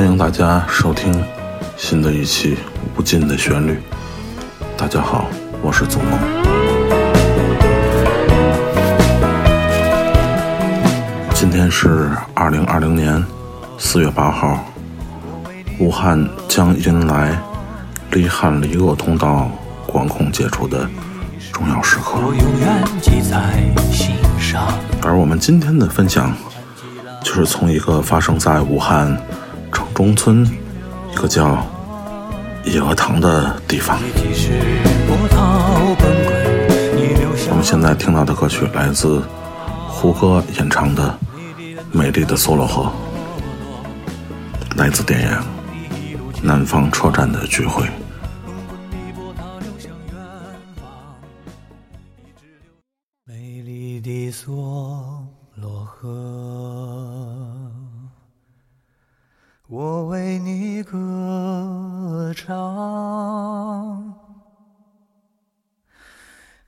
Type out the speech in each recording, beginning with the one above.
欢迎大家收听新的一期《无尽的旋律》。大家好，我是祖梦。今天是二零二零年四月八号，武汉将迎来离汉离鄂通道管控解除的重要时刻。我永远记在心上。而我们今天的分享，就是从一个发生在武汉城中村一个叫野鹅塘的地方。我们现在听到的歌曲来自胡歌演唱的《美丽的梭罗河》，来自电影《南方车站的聚会》。美丽的梭罗河，我为你歌唱。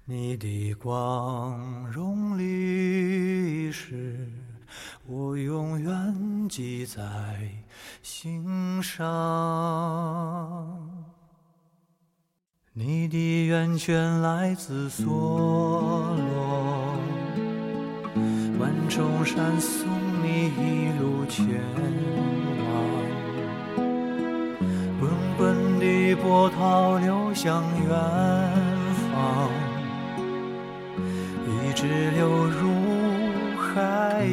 你的光荣历史，我永远记在心上。你的源泉来自梭罗，万重山送你一路前往，波涛流向远方，一直流入海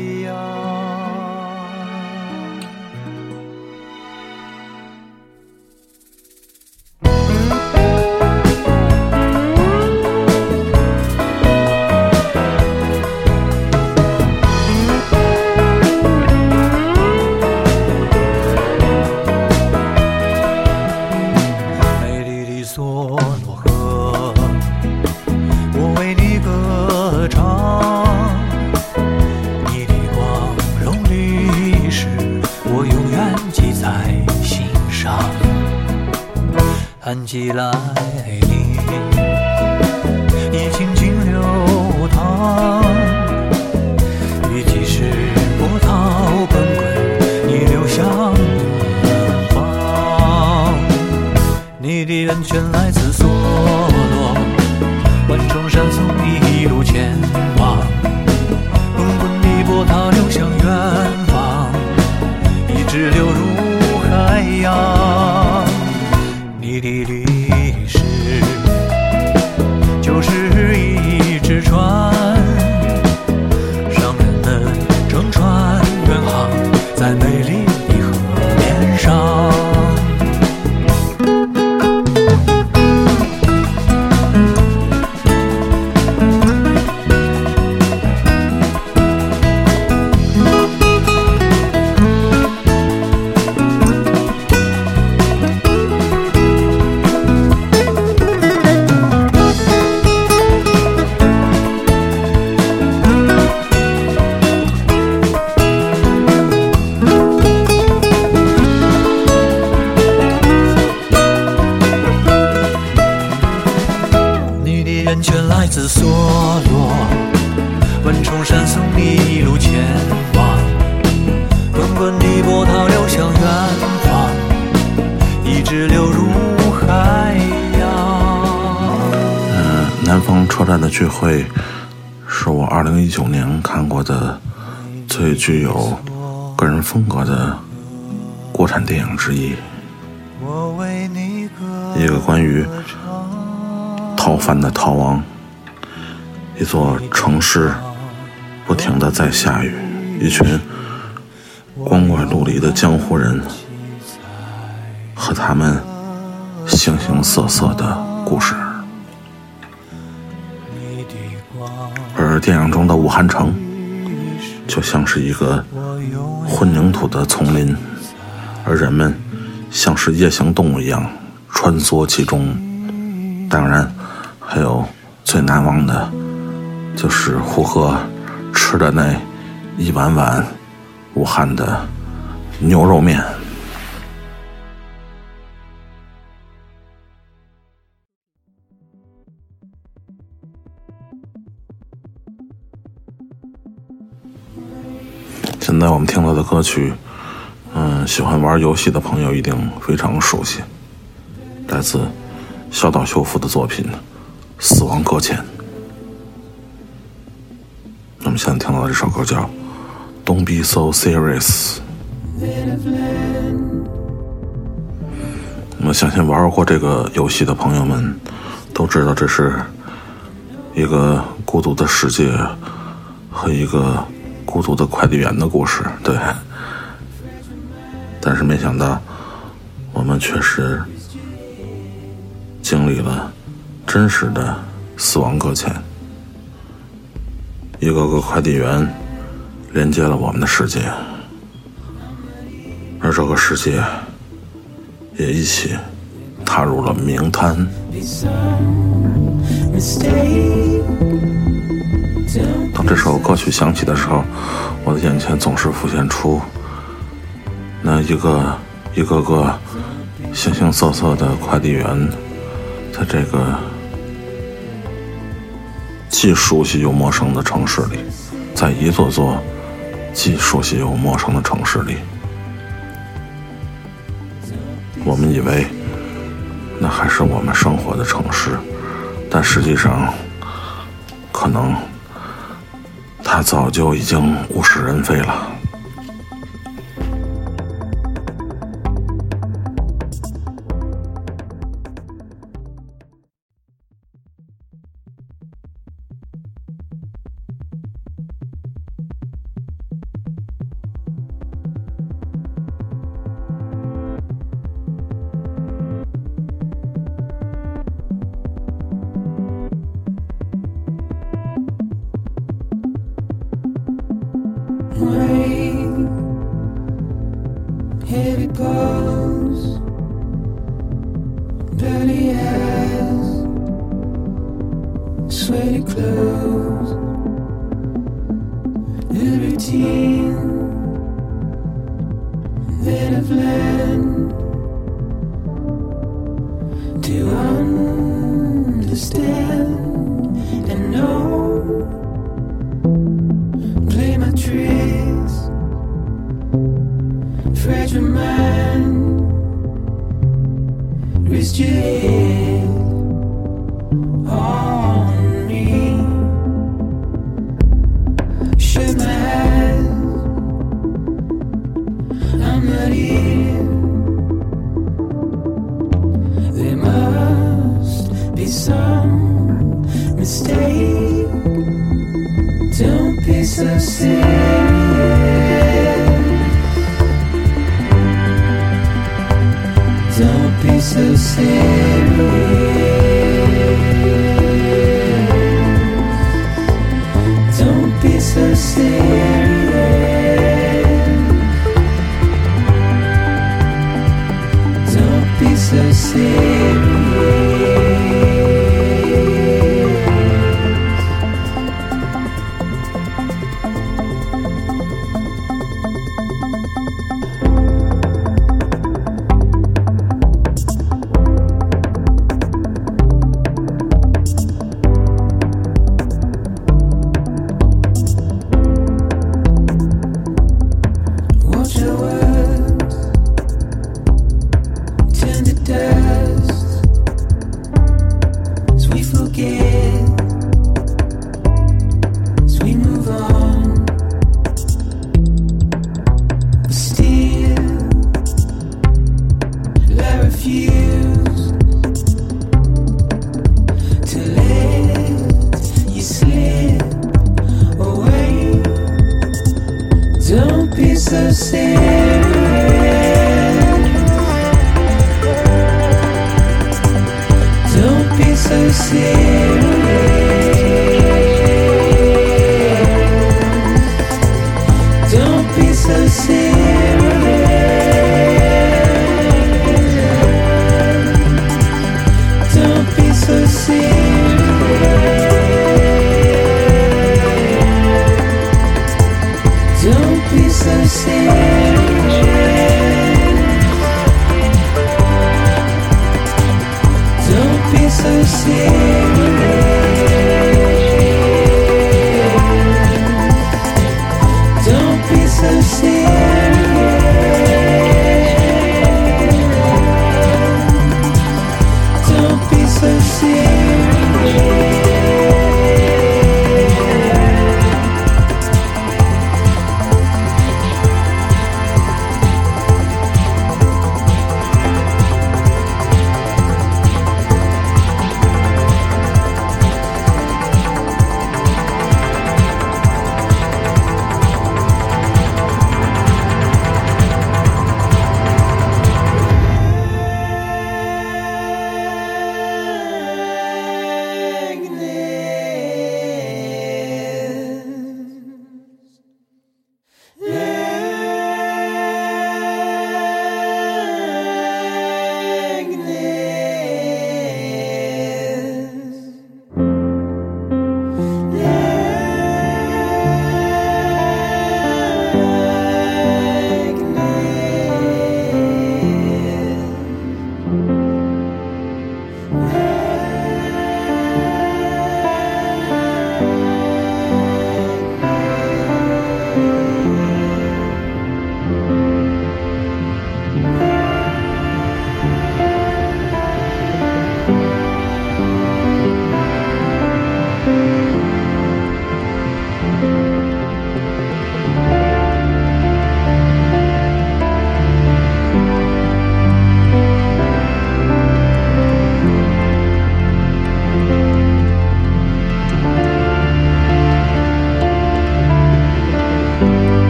看起来临，你轻轻流淌。雨季时波涛滚滚，你流向远方。你的源泉来自风格的国产电影之一，一个关于逃犯的逃亡，一座城市不停的在下雨，一群光怪陆离的江湖人和他们形形色色的故事。而电影中的武汉城，就像是一个混凝土的丛林，而人们像是夜行动物一样穿梭其中。当然，还有最难忘的，就是胡歌吃的那一碗碗武汉的牛肉面。现在我们听到的歌曲，嗯，喜欢玩游戏的朋友一定非常熟悉，来自小岛秀夫的作品《死亡搁浅》。那么现在听到的这首歌叫《Don't Be So Serious》。那么相信玩过这个游戏的朋友们都知道，这是一个孤独的世界和一个孤独的快递员的故事，对。但是没想到，我们确实经历了真实的死亡搁浅。一个个快递员连接了我们的世界，而这个世界也一起踏入了冥滩。当这首歌曲响起的时候，我的眼前总是浮现出那一个一个个形形色色的快递员，在这个。既熟悉又陌生的城市里，在一座座既熟悉又陌生的城市里，我们以为那还是我们生活的城市，但实际上，可能他早就已经物是人非了。dirty eyes, sweaty clothes, and routine that I've learned to understand.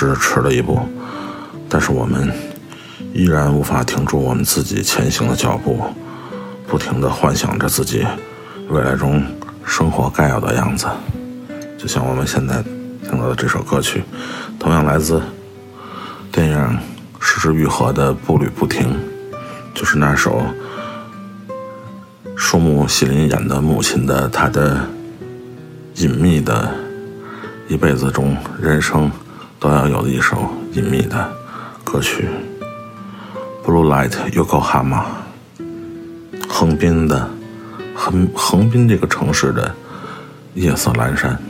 似乎都是迟了一步，但是我们依然无法停住我们自己前行的脚步，不停地幻想着自己未来中生活该有的样子。就像我们现在听到的这首歌曲，同样来自电影《失之愈合》的《步履不停》，就是那首。树木希林演的母亲的她的隐秘的一辈子中，人生都要有一首隐秘的歌曲《Blue Light Yokohama》，横滨的横横滨这个城市的夜色阑珊。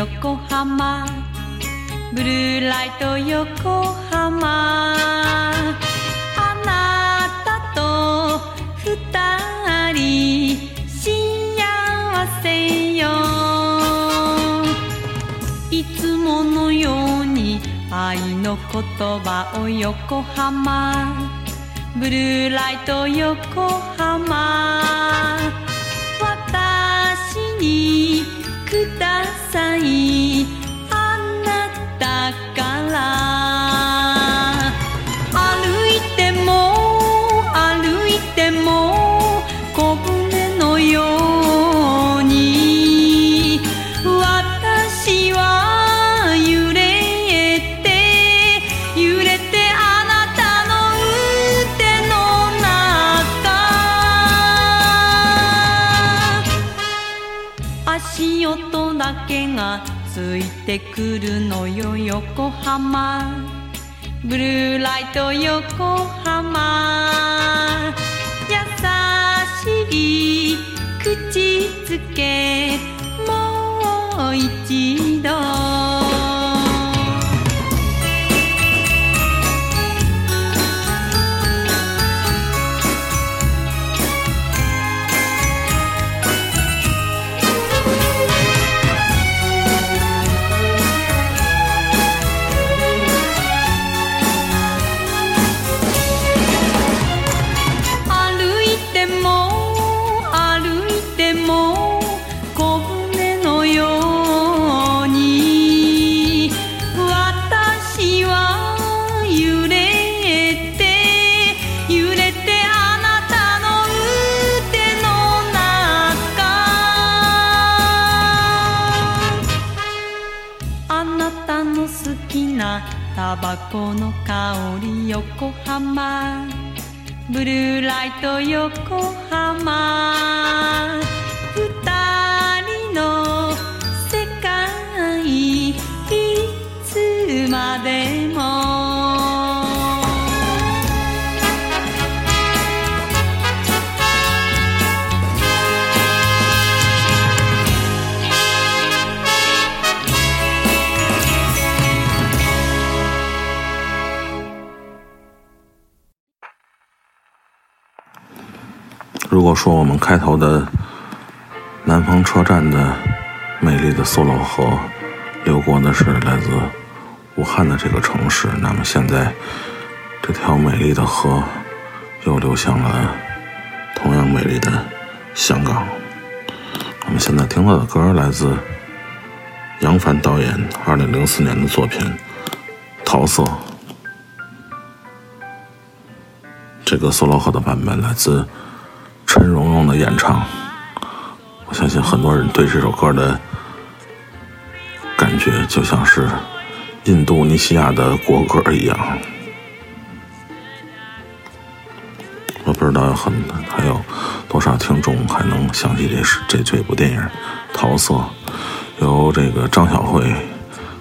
横浜。ブルーライト横浜。あなたと二人幸せよ。いつものように愛の言葉を横浜。ブルーライト横浜。私にさい。てくるのよ横浜。ブルーライト横浜。優しい口づけ。もう一度。タバコの香り横浜。ブルーライト横浜。二人の世界いつまでも。果说我们开头的南方车站的美丽的梭罗河流过的是来自武汉的这个城市，那么现在这条美丽的河又流向了同样美丽的香港。我们现在听到的歌来自杨帆导演2004年的作品《桃色》。这个梭罗河的版本来自陈蓉蓉的演唱，我相信很多人对这首歌的感觉就像是印度尼西亚的国歌一样。我不知道很还有多少听众还能想起这是这这部电影《桃色》，由这个张小慧、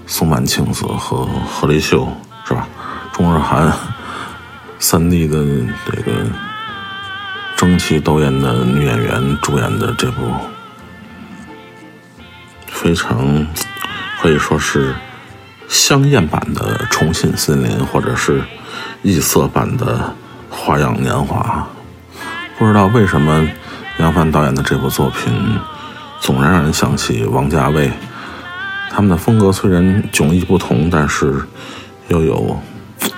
松坂庆子和何立秀是吧？钟日涵三 D 的这个争奇斗艳的女演员主演的这部非常可以说是香艳版的《重庆森林》，或者是异色版的《花样年华》。不知道为什么杨帆导演的这部作品总让人想起王家卫。他们的风格虽然迥异不同，但是又有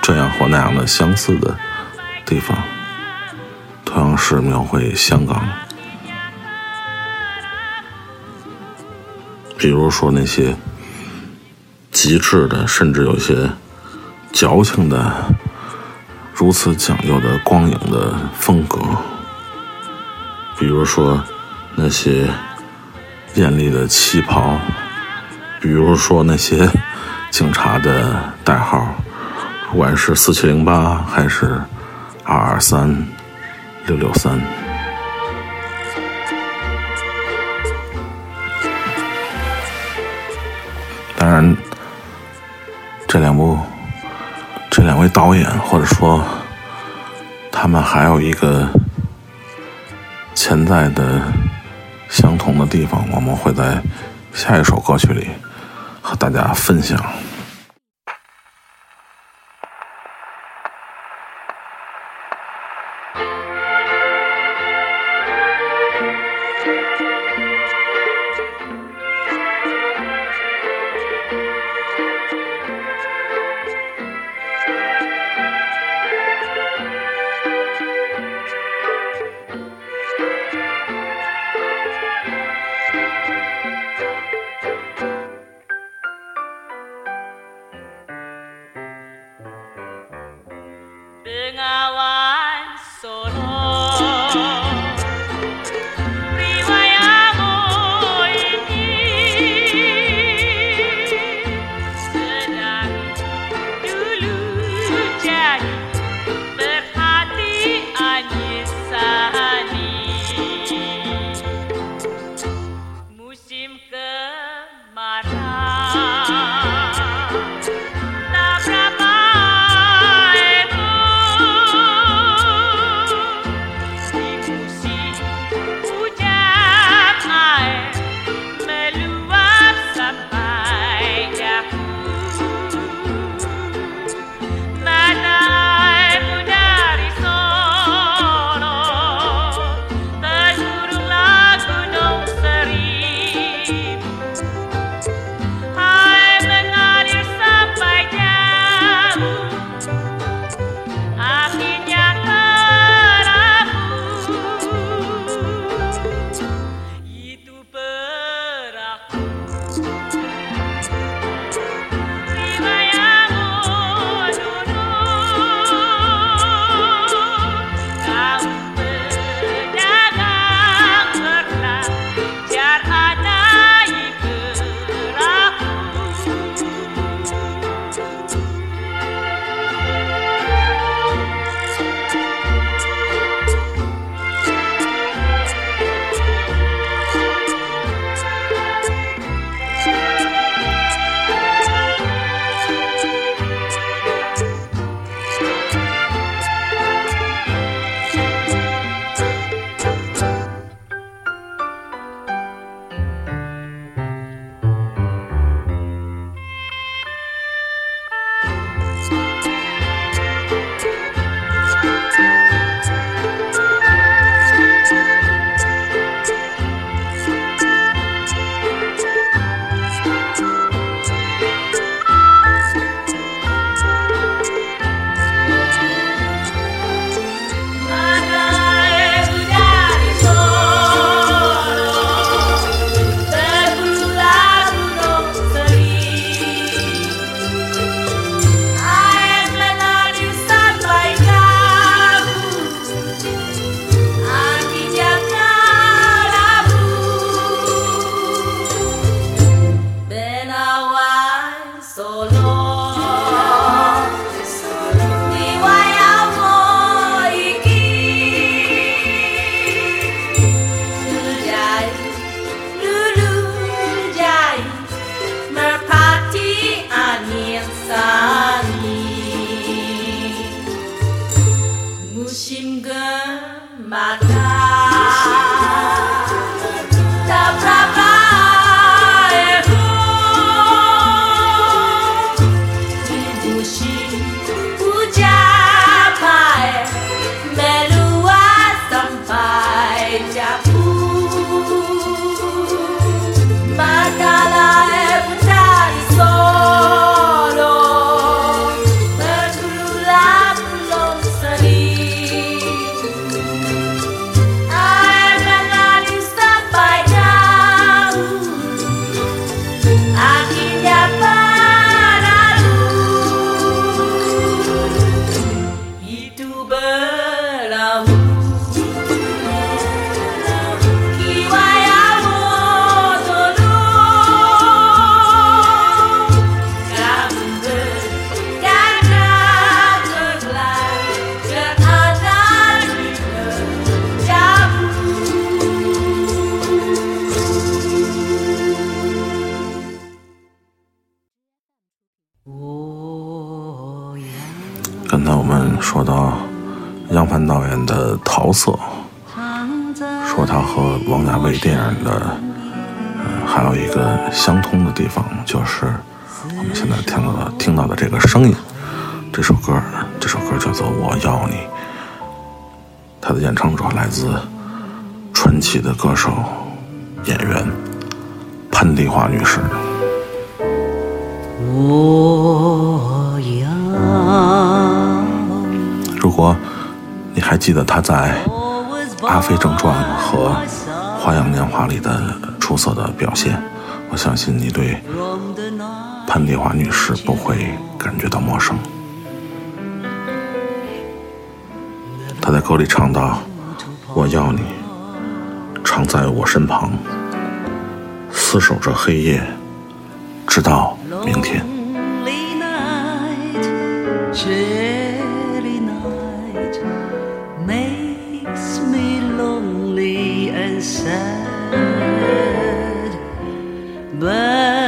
这样或那样的相似的地方。同样是描绘香港，比如说那些极致的，甚至有些矫情的，如此讲究的光影的风格，比如说那些艳丽的旗袍，比如说那些警察的代号，不管是四七零八还是二二三。六六三，当然，这两部这两位导演，或者说他们还有一个潜在的相同的地方，我们会在下一首歌曲里和大家分享。桃色》，说他和王家卫电影的，还有一个相通的地方，就是我们现在听到的听到的这个声音。这首歌，这首歌叫做《我要你》，它的演唱者来自传奇的歌手、演员潘丽华女士。我要你还记得她在《阿飞正传》和《花样年华》里的出色的表现，我相信你对潘丽华女士不会感觉到陌生。她在歌里唱到：“我要你常在我身旁，厮守着黑夜，直到明天。” blood.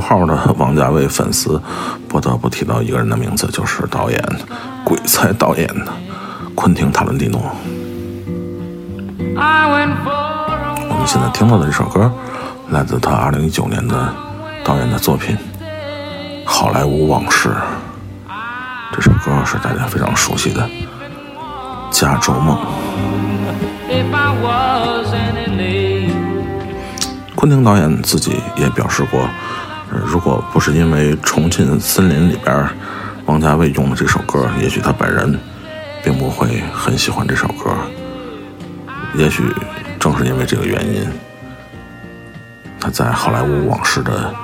号的王家卫粉丝，不得不提到一个人的名字，就是导演鬼才导演的昆汀·塔伦蒂诺。我们现在听到的这首歌，来自他2019年的导演的作品《好莱坞往事》。这首歌是大家非常熟悉的《加州梦》。昆汀导演自己也表示过，呃如果不是因为《重庆森林》里边王家卫用的这首歌，也许他本人并不会很喜欢这首歌。也许正是因为这个原因，他在《好莱坞往事》的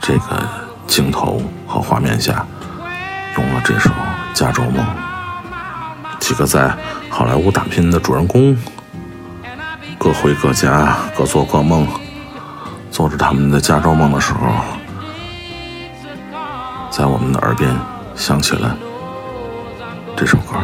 这个镜头和画面下，用了这首《加州梦》。几个在好莱坞打拼的主人公，各回各家，各做各梦。做着他们的加州梦的时候，在我们的耳边响起了这首歌。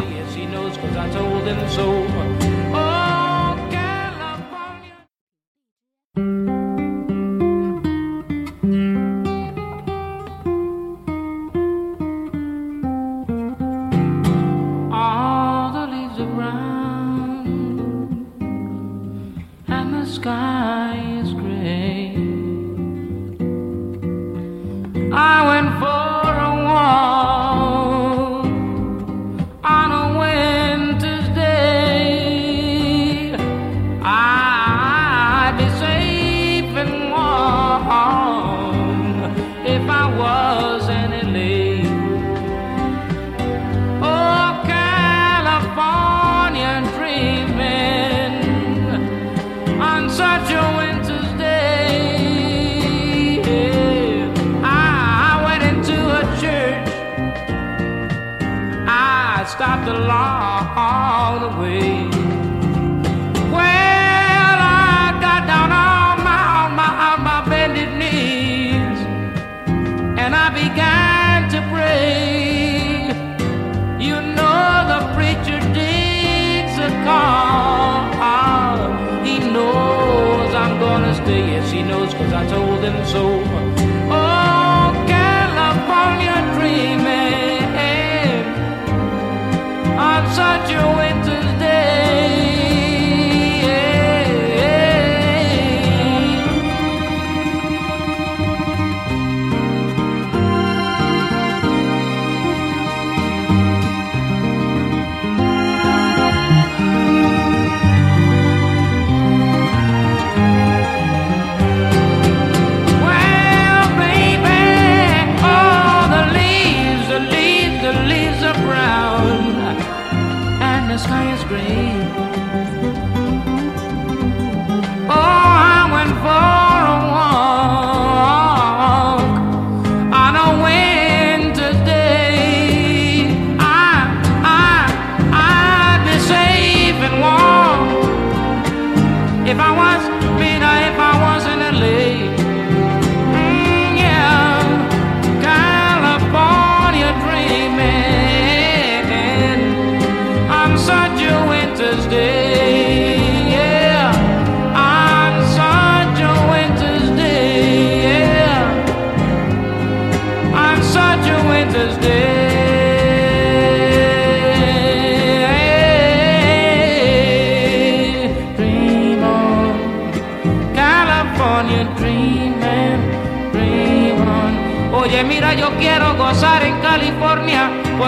Along the way. Well, I got down on my, my, my bended knees and I began to pray. You know the preacher digs a call. Ah, he knows I'm gonna stay. Yes, he knows cause I told him so.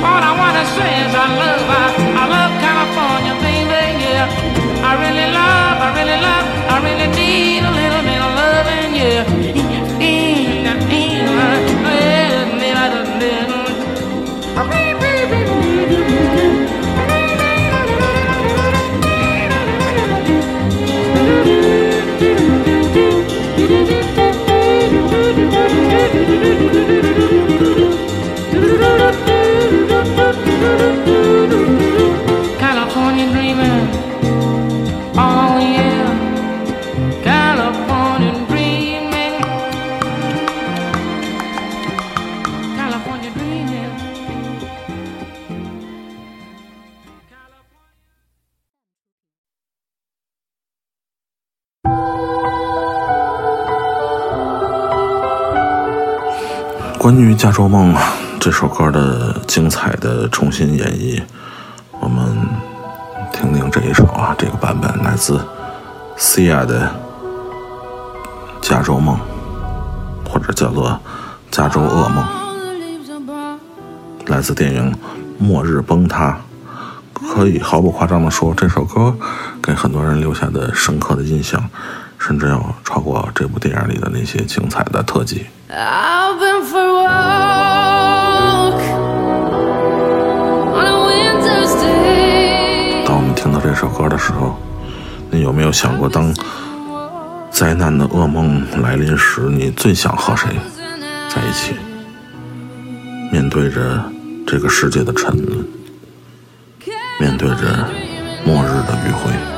All I wanna say is I love, I, I love California, baby, yeah. I really love, I really love, I really need a little bit of loving, yeah. 加州梦》这首歌的精彩的重新演绎，我们听听这一首啊，这个版本来自 Sia 的《加州梦》，或者叫做《加州噩梦》，来自电影《末日崩塌》。可以毫不夸张的说，这首歌给很多人留下的深刻的印象，甚至要超过这部电影里的那些精彩的特技。I've been for 这首歌的时候，你有没有想过，当灾难的噩梦来临时，你最想和谁在一起？面对着这个世界的沉沦，面对着末日的余晖。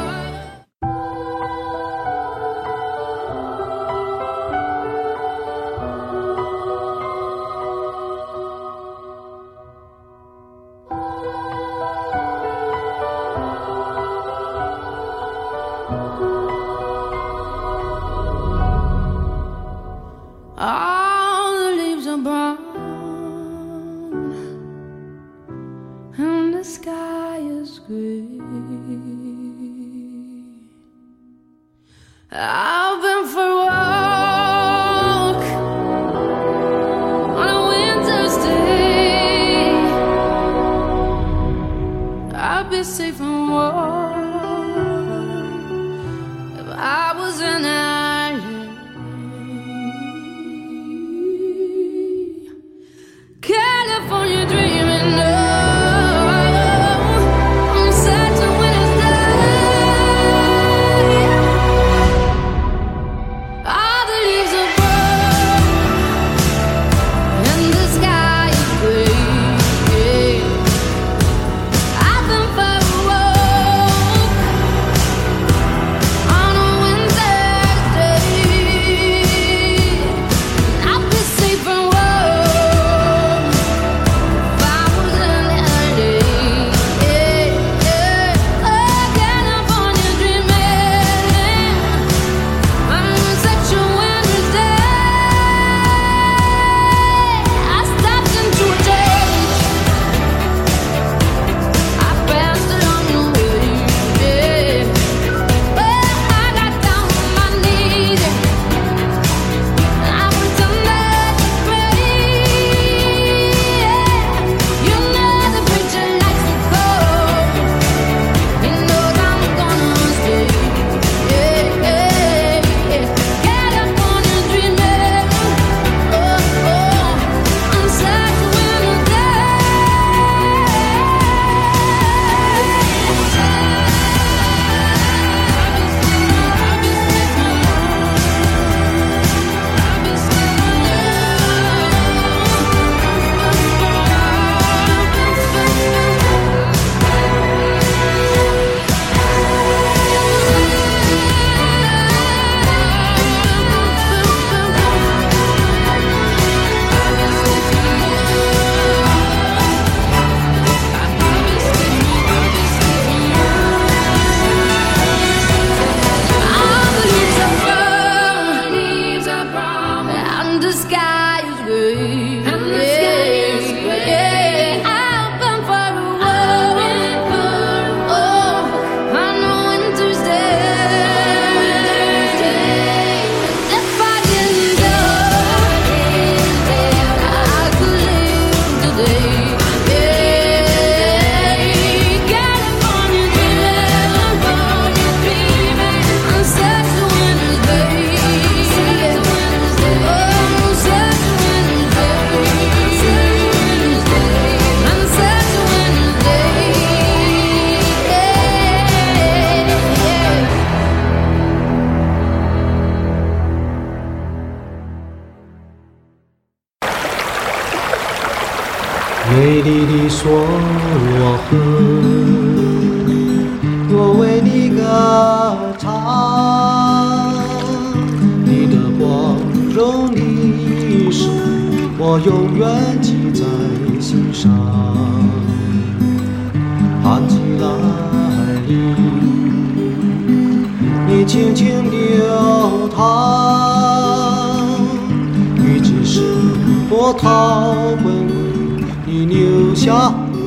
波涛滚滚。你流向远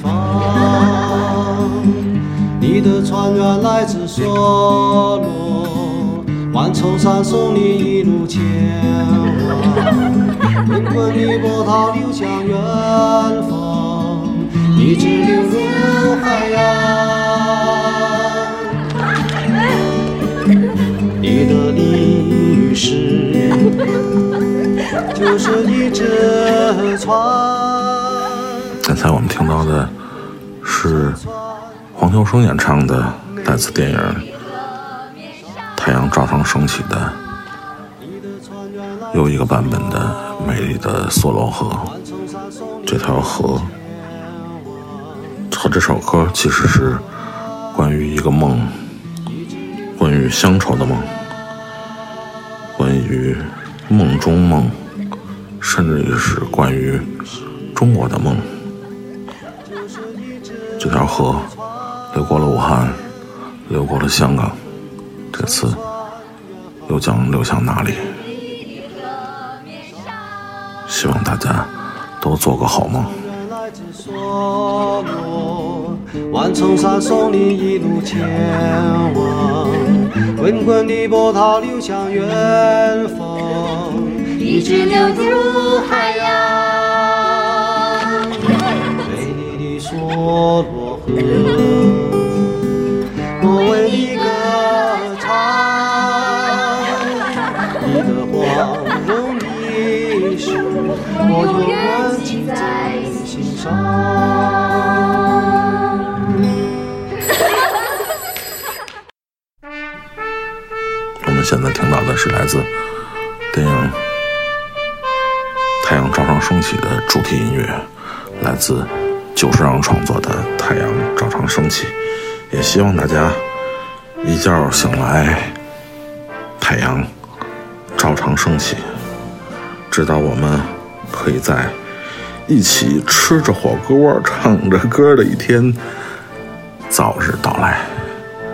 方，你的船员来自梭罗，万重山送你一路前往。滚滚的波涛流向远方，一直流入海洋。你的历史 就是一只船。刚才我们听到的是黄秋生演唱的来自电影《太阳照常升起》的又一个版本的《美丽的梭罗河》。这条河和这首歌其实是关于一个梦，关于乡愁的梦，关于梦中梦，甚至于是关于中国的梦。这条河流过了武汉，流过了香港，这次又将流向哪里？希望大家都做个好梦。万重山送你一路前往，滚滚的波涛流向远方，一直流入海洋。美丽的梭罗河，我为你歌唱，你的光荣历史，我永远记在心上。我们现在听到的是来自升起》的主题音乐，来自久石让创作的《太阳照常升起》。也希望大家一觉醒来，太阳照常升起，直到我们可以在一起吃着火锅、唱着歌的一天早日到来。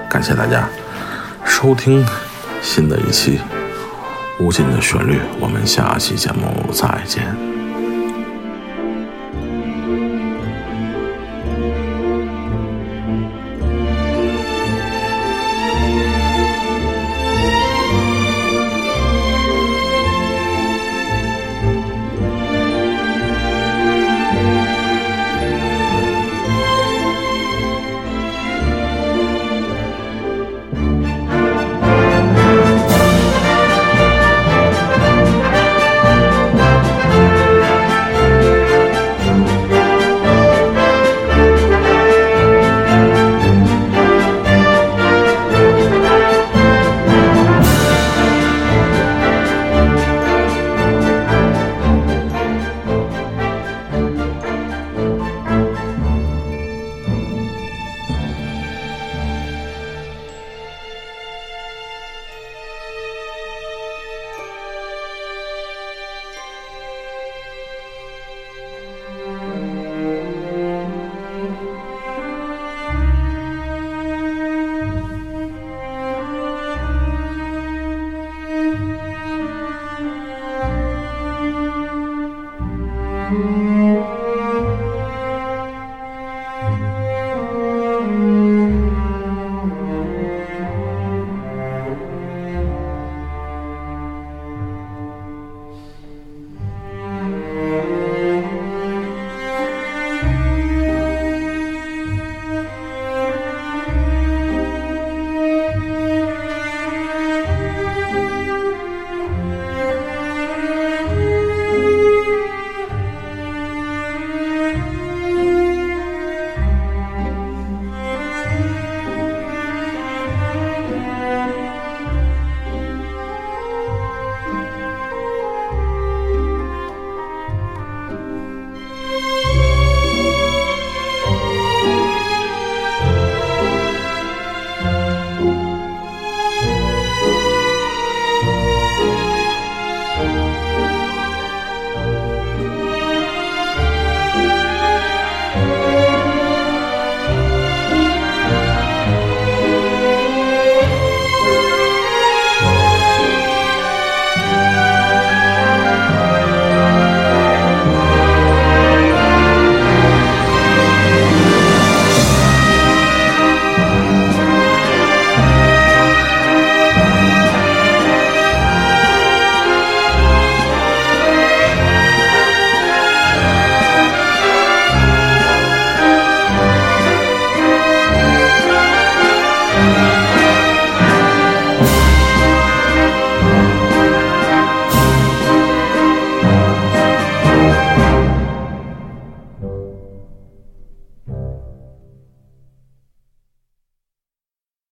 感谢大家收听新的一期《无尽的旋律》，我们下期节目再见。